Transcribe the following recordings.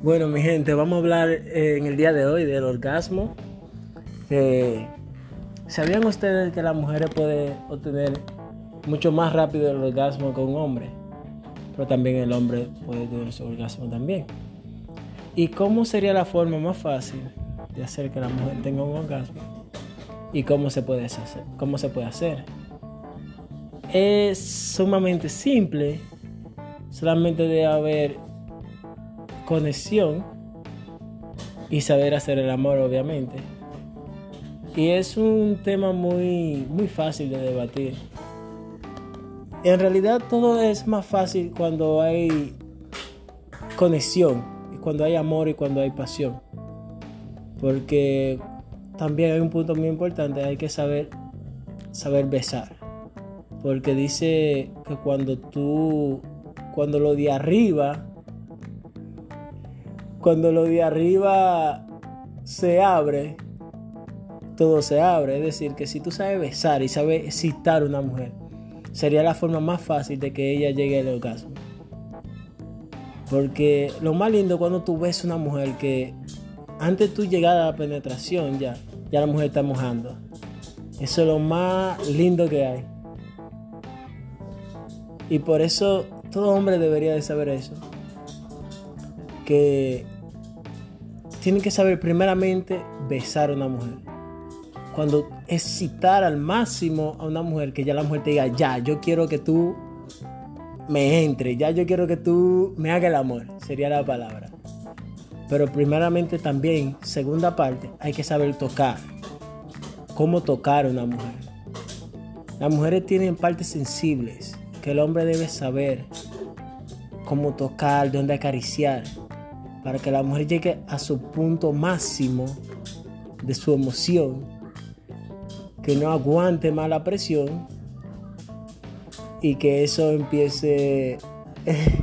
Bueno, mi gente, vamos a hablar eh, en el día de hoy del orgasmo. ¿Sabían ustedes que las mujeres pueden obtener mucho más rápido el orgasmo que un hombre? Pero también el hombre puede tener su orgasmo también. ¿Y cómo sería la forma más fácil de hacer que la mujer tenga un orgasmo? ¿Y cómo se puede hacer? ¿Cómo se puede hacer? Es sumamente simple. Solamente debe haber conexión y saber hacer el amor, obviamente. Y es un tema muy, muy fácil de debatir. En realidad todo es más fácil cuando hay conexión, cuando hay amor y cuando hay pasión. Porque también hay un punto muy importante, hay que saber saber besar. Porque dice que cuando tú cuando lo de arriba cuando lo de arriba se abre, todo se abre. Es decir, que si tú sabes besar y sabes excitar a una mujer, sería la forma más fácil de que ella llegue al orgasmo. Porque lo más lindo cuando tú ves una mujer que antes de tu llegada a la penetración ya, ya la mujer está mojando. Eso es lo más lindo que hay. Y por eso todo hombre debería de saber eso que tienen que saber primeramente besar a una mujer. Cuando excitar al máximo a una mujer, que ya la mujer te diga, ya, yo quiero que tú me entre, ya yo quiero que tú me hagas el amor, sería la palabra. Pero primeramente también, segunda parte, hay que saber tocar. Cómo tocar a una mujer. Las mujeres tienen partes sensibles que el hombre debe saber. Cómo tocar, dónde acariciar para que la mujer llegue a su punto máximo de su emoción, que no aguante más la presión y que eso empiece...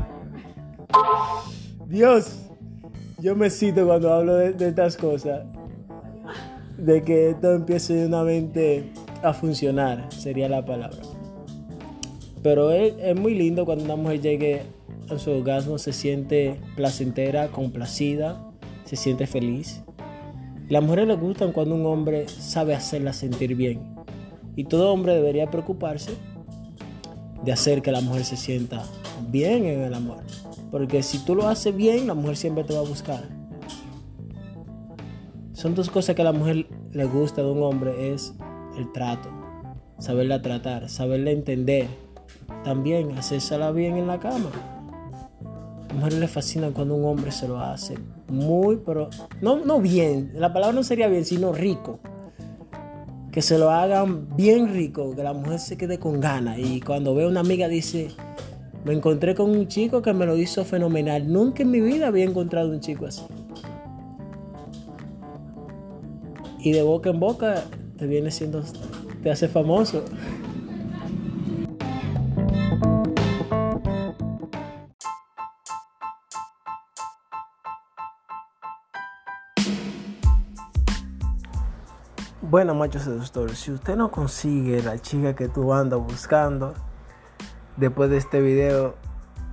Dios, yo me cito cuando hablo de, estas cosas, de que esto empiece de una mente a funcionar, sería la palabra. Pero es, es muy lindo cuando una mujer llegue en su orgasmo se siente placentera, complacida, se siente feliz. Las mujeres les gustan cuando un hombre sabe hacerla sentir bien. Y todo hombre debería preocuparse de hacer que la mujer se sienta bien en el amor. Porque si tú lo haces bien, la mujer siempre te va a buscar. Son dos cosas que a la mujer le gusta de un hombre, es el trato, saberla tratar, saberla entender. También hacérsela bien en la cama mujeres les fascina cuando un hombre se lo hace muy, pero no, no bien, la palabra no sería bien, sino rico. Que se lo hagan bien rico, que la mujer se quede con ganas. Y cuando ve a una amiga dice, me encontré con un chico que me lo hizo fenomenal. Nunca en mi vida había encontrado un chico así. Y de boca en boca te viene siendo, te hace famoso. Bueno, macho seductor, si usted no consigue la chica que tú andas buscando, después de este video,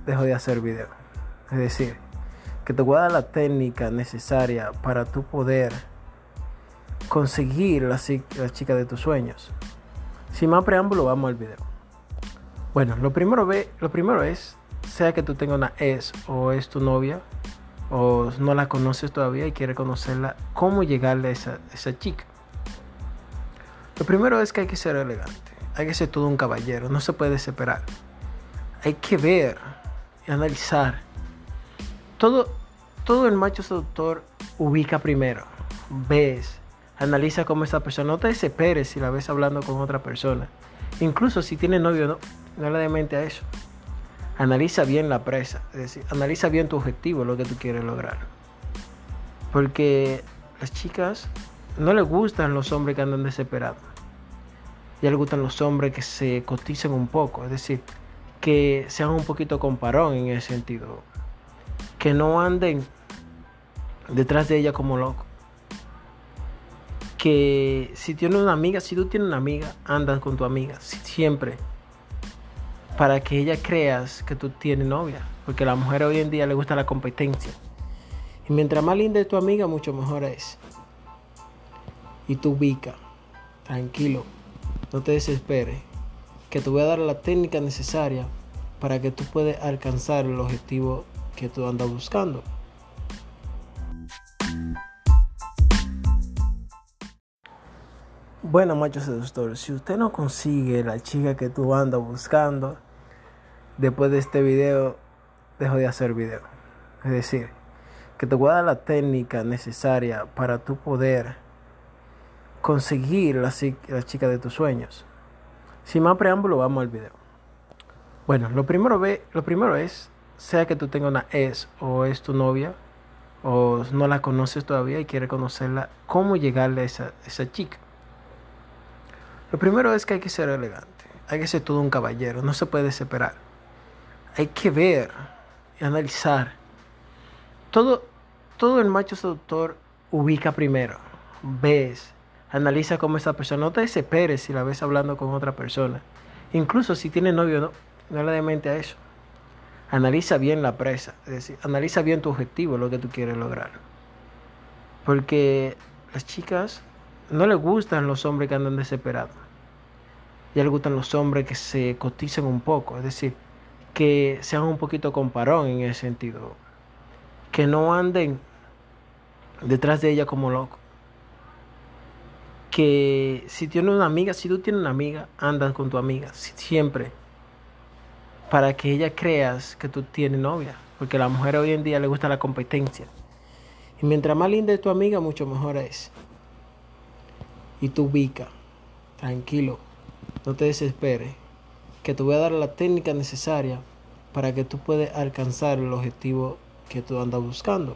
dejo de hacer video. Es decir, que te voy la técnica necesaria para tu poder conseguir la, chica de tus sueños. Sin más preámbulo, vamos al video. Bueno, lo primero, ve, lo primero es, sea que tú tengas una ex o es tu novia, o no la conoces todavía y quieres conocerla, cómo llegarle a esa chica. Lo primero es que hay que ser elegante, hay que ser todo un caballero, no se puede desesperar. Hay que ver y analizar. Todo, todo el macho seductor ubica primero, ves, analiza cómo esa persona, no te desesperes si la ves hablando con otra persona. Incluso si tiene novio, no, no le mente a eso. Analiza bien la presa, es decir, analiza bien tu objetivo, lo que tú quieres lograr. Porque las chicas no le gustan los hombres que andan desesperados. Ya le gustan los hombres que se coticen un poco, es decir, que sean un poquito comparón en ese sentido. Que no anden detrás de ella como loco. Que si tienes una amiga, si tú tienes una amiga, andas con tu amiga, siempre. Para que ella creas que tú tienes novia. Porque a la mujer hoy en día le gusta la competencia. Y mientras más linda es tu amiga, mucho mejor es. Y tú ubica, tranquilo, no te desesperes, que te voy a dar la técnica necesaria para que tú puedas alcanzar el objetivo que tú andas buscando. Bueno, macho seductor, si usted no consigue la chica que tú andas buscando, después de este video, dejo de hacer video. Es decir, que te voy a dar la técnica necesaria para tú poder conseguir la, chica de tus sueños. Sin más preámbulo, vamos al video. Bueno, lo primero, ve, lo primero es, sea que tú tengas una ex o es tu novia, o no la conoces todavía y quieres conocerla, cómo llegarle a esa, esa chica. Lo primero es que hay que ser elegante, hay que ser todo un caballero, no se puede desesperar. Hay que ver y analizar. Todo, todo el macho seductor ubica primero, ves, analiza cómo esa persona, no te desesperes si la ves hablando con otra persona. Incluso si tiene novio, no, no le dé mente a eso. Analiza bien la presa, es decir, analiza bien tu objetivo, lo que tú quieres lograr. Porque las chicas no les gustan los hombres que andan desesperados. Ya les gustan los hombres que se coticen un poco, es decir, que sean un poquito comparón en ese sentido. Que no anden detrás de ella como loco. Que si tienes una amiga, si tú tienes una amiga, andas con tu amiga, siempre. Para que ella creas que tú tienes novia. Porque a la mujer hoy en día le gusta la competencia. Y mientras más linda es tu amiga, mucho mejor es. Y tú ubica, tranquilo, no te desesperes, que te voy a dar la técnica necesaria para que tú puedas alcanzar el objetivo que tú andas buscando.